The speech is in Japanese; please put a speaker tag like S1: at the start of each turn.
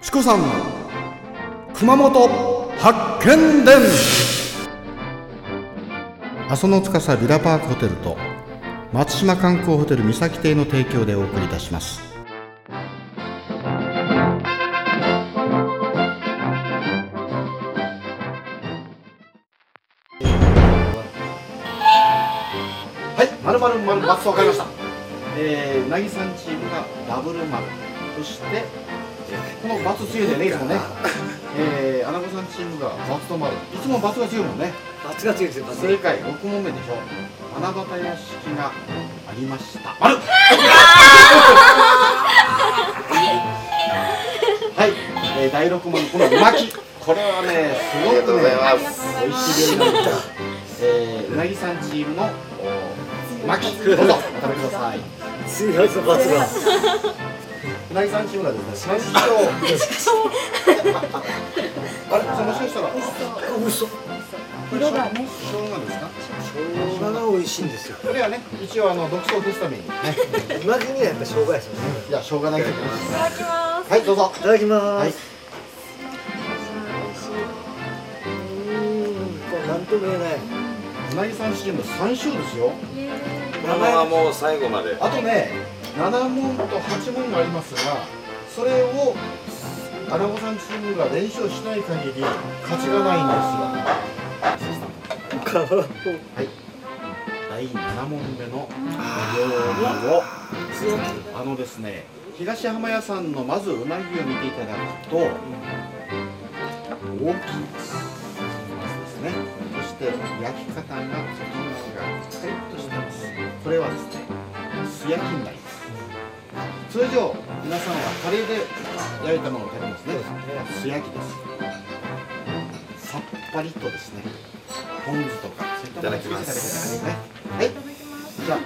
S1: チコさん熊本発見伝。阿蘇の司ビラパークホテルと松島観光ホテル三崎邸の提供でお送りいたします。はい、まるまるまるバツ分かりました。えー、うなぎさんチームがダブル丸、そして、このバツ強いんだよね、いつもね。えー、アナゴさんチームがバツと丸、いつもバツが強いもんね。
S2: バツが強いですよバツ
S1: 正解、六問目でしょ。七夕屋敷がありました。丸。はい、えー、第六問、このうまき、これはね、すごくね、美味しい料理なんです。えー、うなぎさんチームのお巻き、どうぞお食べください。
S2: 強いバツが
S1: うなぎさんチームがですね、三勝。あれ、そのもしかしたら、
S2: 嘘
S3: 色がね
S1: 生姜ですか。
S2: 生姜が美味しいんですよ
S1: これはね、一応あの独創を消すためにね、
S2: うなぎにはやっぱ生姜ですよね
S1: じゃあ生姜だけで。
S3: いいただきます
S1: はい、どうぞ。
S2: いただきます、
S1: はい、
S2: なんとも言えないう
S1: なぎさんチーム三勝ですよ。
S4: このままもう最後まで
S1: あとね、七問と八問がありますが、それをアナゴさんチームが連勝しない。限り勝ちがない。んですよ。はい。第七問目の料理をあのですね、東浜屋さんのまずうなぎを見てい。ただくと大きい。です。まずですね。そして焼き方が外側がカリッとしてます。これはですね、素焼きになります。通常皆さんはカレーで焼いたものを食べますね。素焼きです。さっぱりとですね、ポン酢とかそういったものをつけて食べてくださいね。はい。じゃあ